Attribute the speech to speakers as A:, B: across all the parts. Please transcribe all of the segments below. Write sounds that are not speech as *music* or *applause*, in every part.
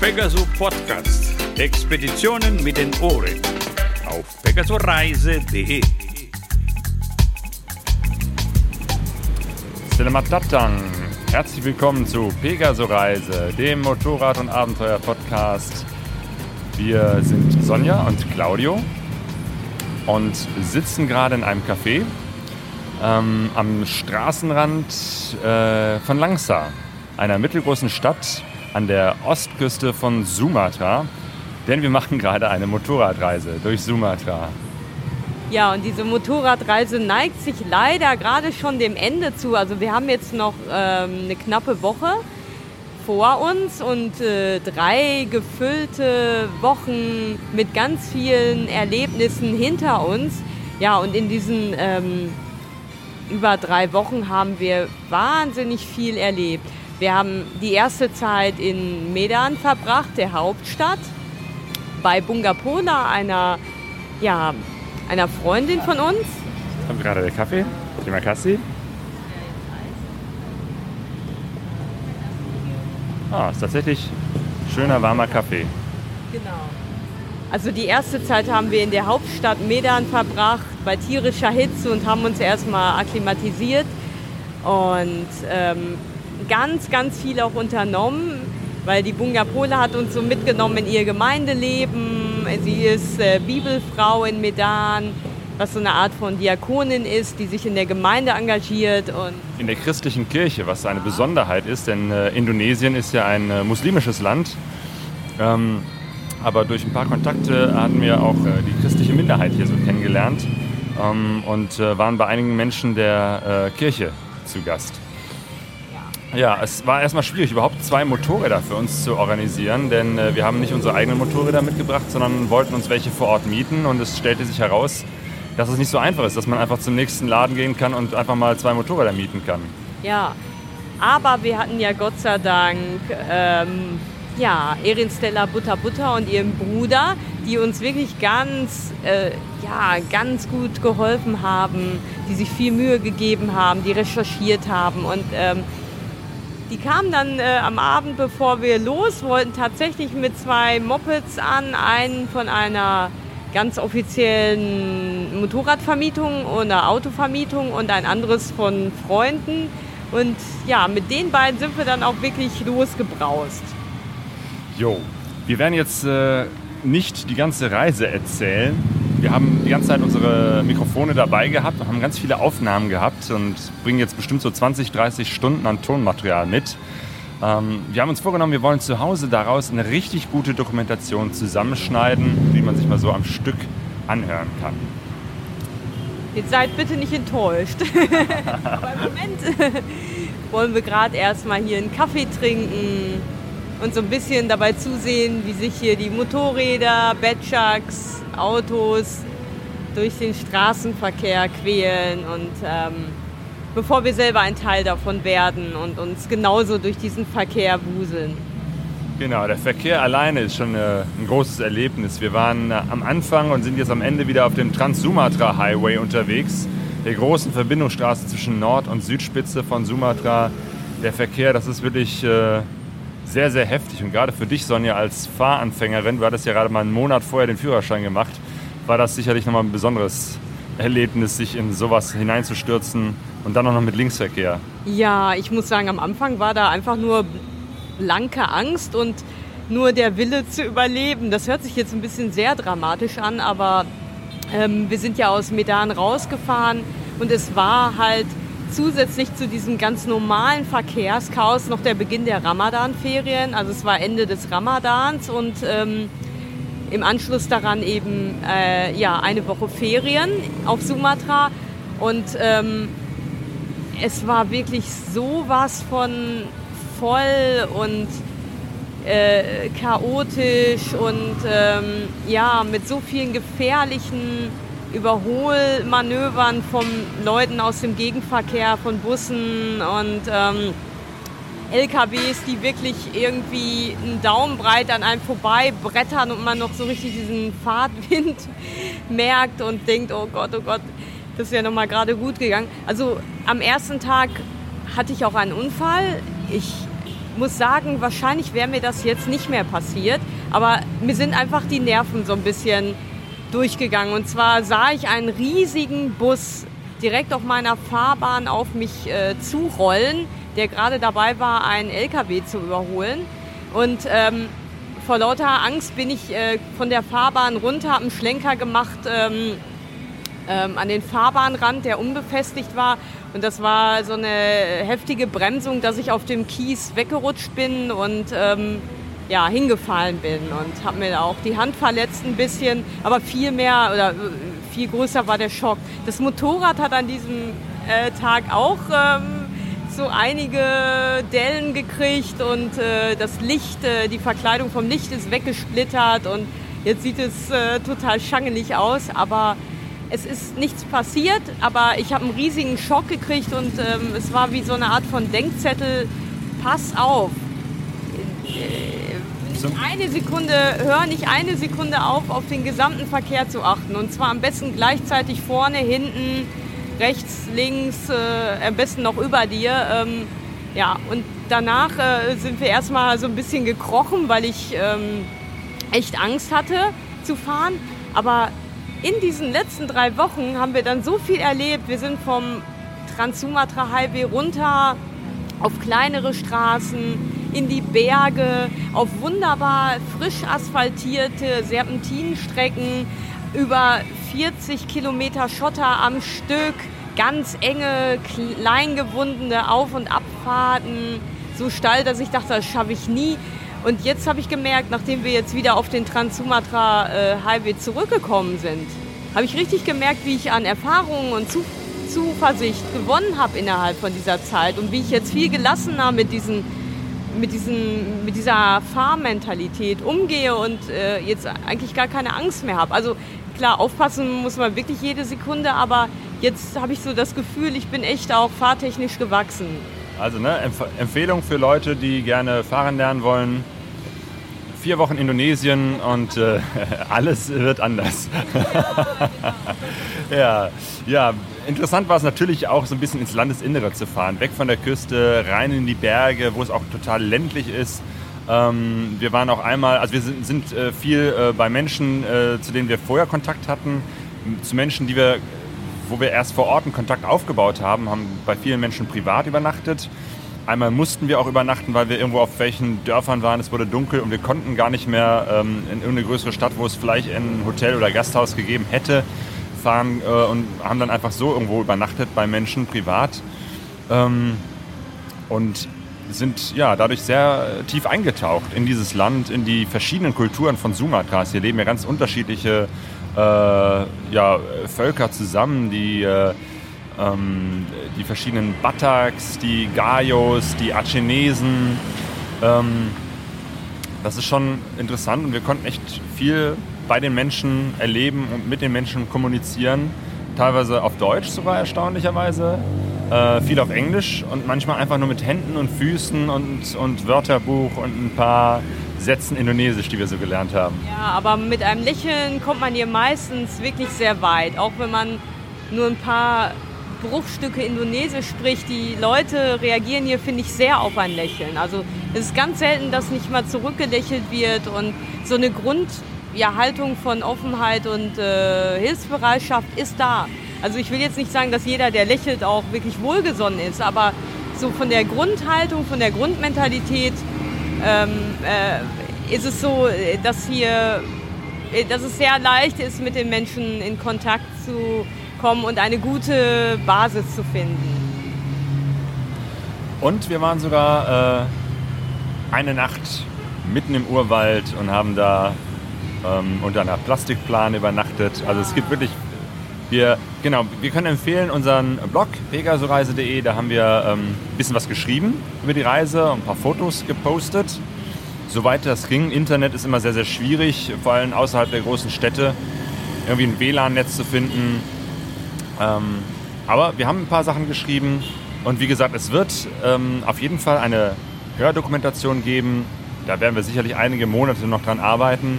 A: Pegasus Podcast. Expeditionen mit den Ohren. Auf pegasoreise.de.
B: Selamat Herzlich willkommen zu Pegaso Reise, dem Motorrad- und Abenteuer-Podcast. Wir sind Sonja und Claudio und sitzen gerade in einem Café ähm, am Straßenrand äh, von Langsa, einer mittelgroßen Stadt an der Ostküste von Sumatra. Denn wir machen gerade eine Motorradreise durch Sumatra.
C: Ja, und diese Motorradreise neigt sich leider gerade schon dem Ende zu. Also wir haben jetzt noch ähm, eine knappe Woche vor uns und äh, drei gefüllte Wochen mit ganz vielen Erlebnissen hinter uns. Ja, und in diesen ähm, über drei Wochen haben wir wahnsinnig viel erlebt. Wir haben die erste Zeit in Medan verbracht, der Hauptstadt, bei Bungapola, einer ja, einer Freundin von uns.
B: Kommt gerade der Kaffee. Thema Kassi. Ah, ist tatsächlich schöner warmer Kaffee.
C: Genau. Also die erste Zeit haben wir in der Hauptstadt Medan verbracht, bei tierischer Hitze und haben uns erstmal akklimatisiert und ähm, ganz, ganz viel auch unternommen, weil die Bungapola hat uns so mitgenommen in ihr Gemeindeleben, Sie ist äh, Bibelfrau in Medan, was so eine Art von Diakonin ist, die sich in der Gemeinde engagiert. Und
B: in der christlichen Kirche, was eine Besonderheit ist, denn äh, Indonesien ist ja ein äh, muslimisches Land. Ähm, aber durch ein paar Kontakte hatten wir auch äh, die christliche Minderheit hier so kennengelernt ähm, und äh, waren bei einigen Menschen der äh, Kirche zu Gast. Ja, es war erstmal schwierig, überhaupt zwei Motorräder für uns zu organisieren, denn äh, wir haben nicht unsere eigenen Motorräder mitgebracht, sondern wollten uns welche vor Ort mieten und es stellte sich heraus, dass es nicht so einfach ist, dass man einfach zum nächsten Laden gehen kann und einfach mal zwei Motorräder mieten kann.
C: Ja, aber wir hatten ja Gott sei Dank ähm, ja, Erin Stella Butter Butter und ihren Bruder, die uns wirklich ganz, äh, ja, ganz gut geholfen haben, die sich viel Mühe gegeben haben, die recherchiert haben und ähm, die kamen dann äh, am Abend, bevor wir los wollten, tatsächlich mit zwei Mopeds an, einen von einer ganz offiziellen Motorradvermietung oder Autovermietung und ein anderes von Freunden. Und ja, mit den beiden sind wir dann auch wirklich losgebraust.
B: Jo, wir werden jetzt äh, nicht die ganze Reise erzählen, wir haben die ganze Zeit unsere Mikrofone dabei gehabt und haben ganz viele Aufnahmen gehabt und bringen jetzt bestimmt so 20, 30 Stunden an Tonmaterial mit. Ähm, wir haben uns vorgenommen, wir wollen zu Hause daraus eine richtig gute Dokumentation zusammenschneiden, die man sich mal so am Stück anhören kann.
C: Jetzt seid bitte nicht enttäuscht. *laughs* Aber im Moment *laughs* wollen wir gerade erstmal hier einen Kaffee trinken und so ein bisschen dabei zusehen, wie sich hier die Motorräder, Batchucks, Autos durch den Straßenverkehr quälen und ähm, bevor wir selber ein Teil davon werden und uns genauso durch diesen Verkehr wuseln.
B: Genau, der Verkehr alleine ist schon äh, ein großes Erlebnis. Wir waren äh, am Anfang und sind jetzt am Ende wieder auf dem Trans-Sumatra Highway unterwegs, der großen Verbindungsstraße zwischen Nord- und Südspitze von Sumatra. Der Verkehr, das ist wirklich äh, sehr, sehr heftig. Und gerade für dich, Sonja, als Fahranfängerin, du hattest ja gerade mal einen Monat vorher den Führerschein gemacht, war das sicherlich nochmal ein besonderes Erlebnis, sich in sowas hineinzustürzen und dann auch noch mit Linksverkehr.
C: Ja, ich muss sagen, am Anfang war da einfach nur blanke Angst und nur der Wille zu überleben. Das hört sich jetzt ein bisschen sehr dramatisch an, aber ähm, wir sind ja aus Medan rausgefahren und es war halt zusätzlich zu diesem ganz normalen Verkehrschaos noch der Beginn der Ramadan-Ferien. Also es war Ende des Ramadans und ähm, im Anschluss daran eben äh, ja, eine Woche Ferien auf Sumatra. Und ähm, es war wirklich sowas von voll und äh, chaotisch und ähm, ja, mit so vielen gefährlichen Überholmanövern von Leuten aus dem Gegenverkehr, von Bussen und ähm, LKWs, die wirklich irgendwie einen Daumen breit an einem vorbei brettern und man noch so richtig diesen Fahrtwind *laughs* merkt und denkt, oh Gott, oh Gott, das ja nochmal gerade gut gegangen. Also am ersten Tag hatte ich auch einen Unfall. Ich muss sagen, wahrscheinlich wäre mir das jetzt nicht mehr passiert. Aber mir sind einfach die Nerven so ein bisschen durchgegangen. Und zwar sah ich einen riesigen Bus direkt auf meiner Fahrbahn auf mich äh, zurollen, der gerade dabei war, einen LKW zu überholen. Und ähm, vor lauter Angst bin ich äh, von der Fahrbahn runter, habe einen Schlenker gemacht ähm, ähm, an den Fahrbahnrand, der unbefestigt war. Und das war so eine heftige Bremsung, dass ich auf dem Kies weggerutscht bin und ähm, ja, hingefallen bin und habe mir auch die Hand verletzt ein bisschen, aber viel mehr oder viel größer war der Schock. Das Motorrad hat an diesem äh, Tag auch ähm, so einige Dellen gekriegt und äh, das Licht, äh, die Verkleidung vom Licht ist weggesplittert und jetzt sieht es äh, total schangelig aus, aber es ist nichts passiert, aber ich habe einen riesigen Schock gekriegt und ähm, es war wie so eine Art von Denkzettel, pass auf. Nicht eine Sekunde, hör nicht eine Sekunde auf, auf den gesamten Verkehr zu achten. Und zwar am besten gleichzeitig vorne, hinten, rechts, links, äh, am besten noch über dir. Ähm, ja, und danach äh, sind wir erstmal so ein bisschen gekrochen, weil ich ähm, echt Angst hatte zu fahren. Aber in diesen letzten drei Wochen haben wir dann so viel erlebt. Wir sind vom Trans-Sumatra Highway runter auf kleinere Straßen, in die Berge, auf wunderbar frisch asphaltierte Serpentinenstrecken, über 40 Kilometer Schotter am Stück, ganz enge, kleingewundene Auf- und Abfahrten, so steil, dass ich dachte, das schaffe ich nie. Und jetzt habe ich gemerkt, nachdem wir jetzt wieder auf den Trans-Sumatra äh, Highway zurückgekommen sind, habe ich richtig gemerkt, wie ich an Erfahrungen und Zu Zuversicht gewonnen habe innerhalb von dieser Zeit und wie ich jetzt viel gelassener mit diesen mit, diesen, mit dieser Fahrmentalität umgehe und äh, jetzt eigentlich gar keine Angst mehr habe. Also klar, aufpassen muss man wirklich jede Sekunde, aber jetzt habe ich so das Gefühl, ich bin echt auch fahrtechnisch gewachsen.
B: Also ne, Empf Empfehlung für Leute, die gerne fahren lernen wollen. Vier Wochen Indonesien und äh, *laughs* alles wird anders. *laughs* ja, ja, interessant war es natürlich auch so ein bisschen ins Landesinnere zu fahren. Weg von der Küste, rein in die Berge, wo es auch total ländlich ist. Ähm, wir waren auch einmal, also wir sind, sind äh, viel äh, bei Menschen, äh, zu denen wir vorher Kontakt hatten, zu Menschen, die wir wo wir erst vor Ort einen Kontakt aufgebaut haben, haben bei vielen Menschen privat übernachtet. Einmal mussten wir auch übernachten, weil wir irgendwo auf welchen Dörfern waren. Es wurde dunkel und wir konnten gar nicht mehr ähm, in irgendeine größere Stadt, wo es vielleicht ein Hotel oder Gasthaus gegeben hätte, fahren äh, und haben dann einfach so irgendwo übernachtet bei Menschen privat. Ähm, und sind ja dadurch sehr tief eingetaucht in dieses Land, in die verschiedenen Kulturen von Sumatras. Hier leben ja ganz unterschiedliche äh, ja, Völker zusammen, die, äh, ähm, die verschiedenen Bataks, die Gayos, die Achenesen. Ähm, das ist schon interessant und wir konnten echt viel bei den Menschen erleben und mit den Menschen kommunizieren. Teilweise auf Deutsch sogar erstaunlicherweise, äh, viel auf Englisch und manchmal einfach nur mit Händen und Füßen und, und Wörterbuch und ein paar Sätzen Indonesisch, die wir so gelernt haben.
C: Ja, aber mit einem Lächeln kommt man hier meistens wirklich sehr weit. Auch wenn man nur ein paar Bruchstücke Indonesisch spricht, die Leute reagieren hier, finde ich, sehr auf ein Lächeln. Also es ist ganz selten, dass nicht mal zurückgelächelt wird und so eine Grundhaltung ja, von Offenheit und äh, Hilfsbereitschaft ist da. Also ich will jetzt nicht sagen, dass jeder, der lächelt, auch wirklich wohlgesonnen ist, aber so von der Grundhaltung, von der Grundmentalität ähm, äh, ist es so, dass hier, dass es sehr leicht ist, mit den Menschen in Kontakt zu kommen und eine gute Basis zu finden.
B: Und wir waren sogar äh, eine Nacht mitten im Urwald und haben da ähm, unter einer Plastikplane übernachtet. Also es gibt wirklich, wir, genau, wir können empfehlen unseren Blog pegasoreise.de, da haben wir ein ähm, bisschen was geschrieben über die Reise, ein paar Fotos gepostet. Soweit das ging, Internet ist immer sehr, sehr schwierig, vor allem außerhalb der großen Städte, irgendwie ein WLAN-Netz zu finden. Ähm, aber wir haben ein paar Sachen geschrieben und wie gesagt, es wird ähm, auf jeden Fall eine Hördokumentation geben. Da werden wir sicherlich einige Monate noch dran arbeiten.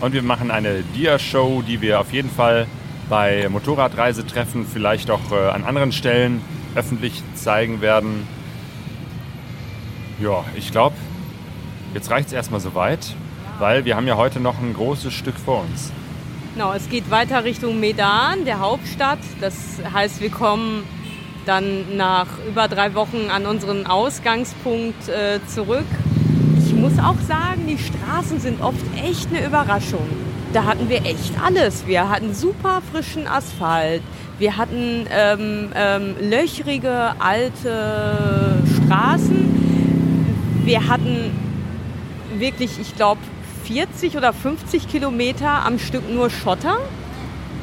B: Und wir machen eine Dia-Show, die wir auf jeden Fall bei Motorradreisetreffen, vielleicht auch äh, an anderen Stellen öffentlich zeigen werden. Ja, ich glaube, jetzt reicht es erstmal soweit, weil wir haben ja heute noch ein großes Stück vor uns.
C: Genau, es geht weiter Richtung Medan, der Hauptstadt. Das heißt, wir kommen dann nach über drei Wochen an unseren Ausgangspunkt äh, zurück. Ich muss auch sagen, die Straßen sind oft echt eine Überraschung. Da hatten wir echt alles. Wir hatten super frischen Asphalt. Wir hatten ähm, ähm, löchrige alte Straßen. Wir hatten wirklich, ich glaube, 40 oder 50 Kilometer am Stück nur Schotter,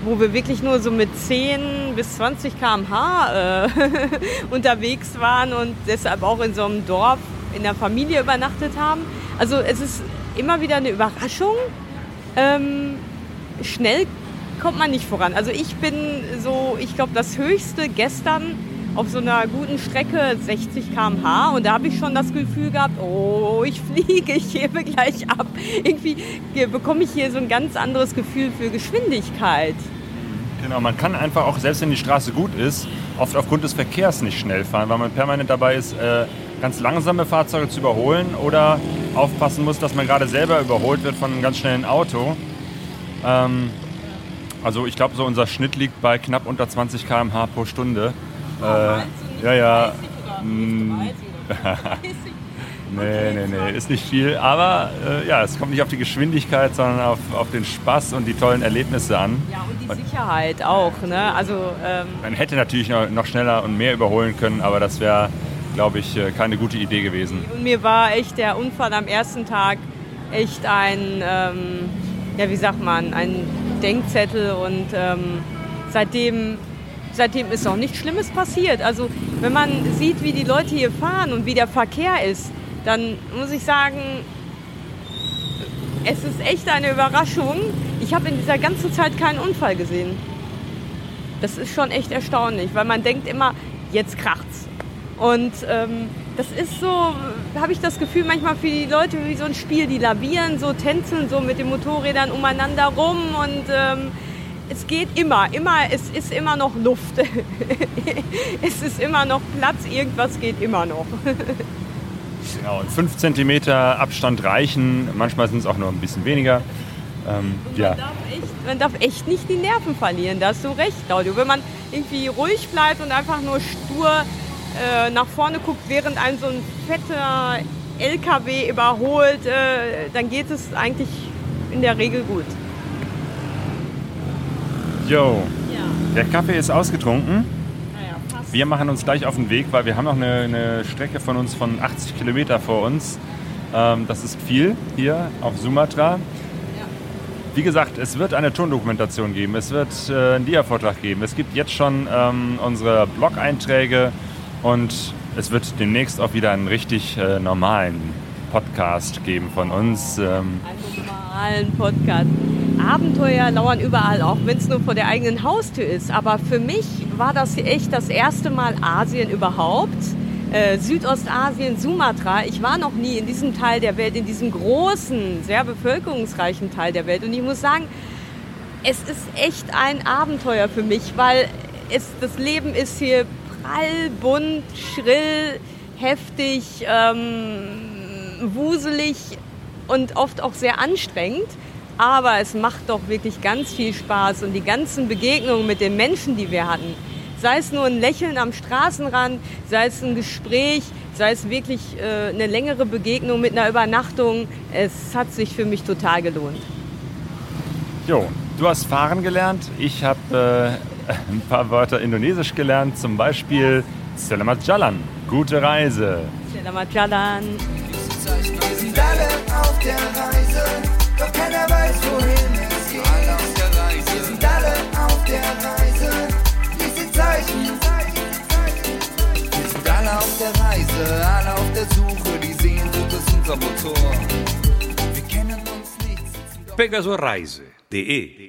C: wo wir wirklich nur so mit 10 bis 20 km/h äh, *laughs* unterwegs waren und deshalb auch in so einem Dorf in der Familie übernachtet haben. Also es ist immer wieder eine Überraschung. Ähm, schnell kommt man nicht voran. Also ich bin so, ich glaube, das höchste gestern auf so einer guten Strecke 60 km/h und da habe ich schon das Gefühl gehabt, oh, ich fliege, ich hebe gleich ab. Irgendwie bekomme ich hier so ein ganz anderes Gefühl für Geschwindigkeit.
B: Genau, man kann einfach auch, selbst wenn die Straße gut ist, oft aufgrund des Verkehrs nicht schnell fahren, weil man permanent dabei ist, äh, ganz langsame Fahrzeuge zu überholen oder aufpassen muss, dass man gerade selber überholt wird von einem ganz schnellen Auto. Ähm, also ich glaube, so unser Schnitt liegt bei knapp unter 20 km/h pro Stunde. Äh, ja, ja. Mm. *laughs* nee, nee, nee, ist nicht viel. Aber äh, ja, es kommt nicht auf die Geschwindigkeit, sondern auf, auf den Spaß und die tollen Erlebnisse an.
C: Ja, und die Sicherheit auch. Ne? Also, ähm
B: Man hätte natürlich noch, noch schneller und mehr überholen können, aber das wäre, glaube ich, äh, keine gute Idee gewesen.
C: Und mir war echt der Unfall am ersten Tag echt ein, ähm, ja, wie sagt man, ein Denkzettel und ähm, seitdem seitdem ist auch nichts Schlimmes passiert. Also wenn man sieht, wie die Leute hier fahren und wie der Verkehr ist, dann muss ich sagen, es ist echt eine Überraschung. Ich habe in dieser ganzen Zeit keinen Unfall gesehen. Das ist schon echt erstaunlich, weil man denkt immer, jetzt kracht's. Und ähm, das ist so, habe ich das Gefühl, manchmal für die Leute wie so ein Spiel, die lavieren, so tänzeln so mit den Motorrädern umeinander rum und ähm, es geht immer, immer, es ist immer noch Luft. *laughs* es ist immer noch Platz, irgendwas geht immer noch.
B: genau, und 5 cm Abstand reichen, manchmal sind es auch nur ein bisschen weniger.
C: Ähm, ja. man, darf echt, man darf echt nicht die Nerven verlieren, da hast du recht, Claudio. Wenn man irgendwie ruhig bleibt und einfach nur stur äh, nach vorne guckt, während ein so ein fetter LKW überholt, äh, dann geht es eigentlich in der Regel gut.
B: Jo, ja. der Kaffee ist ausgetrunken. Wir machen uns gleich auf den Weg, weil wir haben noch eine, eine Strecke von uns von 80 Kilometer vor uns. Ähm, das ist viel hier auf Sumatra. Ja. Wie gesagt, es wird eine Tondokumentation geben, es wird äh, einen Dia-Vortrag geben. Es gibt jetzt schon ähm, unsere Blog-Einträge und es wird demnächst auch wieder einen richtig äh, normalen Podcast geben von uns.
C: Ähm, einen normalen Podcast. Abenteuer lauern überall, auch wenn es nur vor der eigenen Haustür ist. Aber für mich war das echt das erste Mal Asien überhaupt. Äh, Südostasien, Sumatra. Ich war noch nie in diesem Teil der Welt, in diesem großen, sehr bevölkerungsreichen Teil der Welt. Und ich muss sagen, es ist echt ein Abenteuer für mich, weil es, das Leben ist hier prall, bunt, schrill, heftig, ähm, wuselig und oft auch sehr anstrengend. Aber es macht doch wirklich ganz viel Spaß und die ganzen Begegnungen mit den Menschen, die wir hatten, sei es nur ein Lächeln am Straßenrand, sei es ein Gespräch, sei es wirklich äh, eine längere Begegnung mit einer Übernachtung, es hat sich für mich total gelohnt.
B: Jo, du hast fahren gelernt, ich habe äh, *laughs* ein paar Wörter Indonesisch gelernt, zum Beispiel Selamat Jalan, gute Reise.
C: Selamat Jalan.
D: Wir sind alle auf der Reise der kennen uns nicht.
A: Pegasoreise.de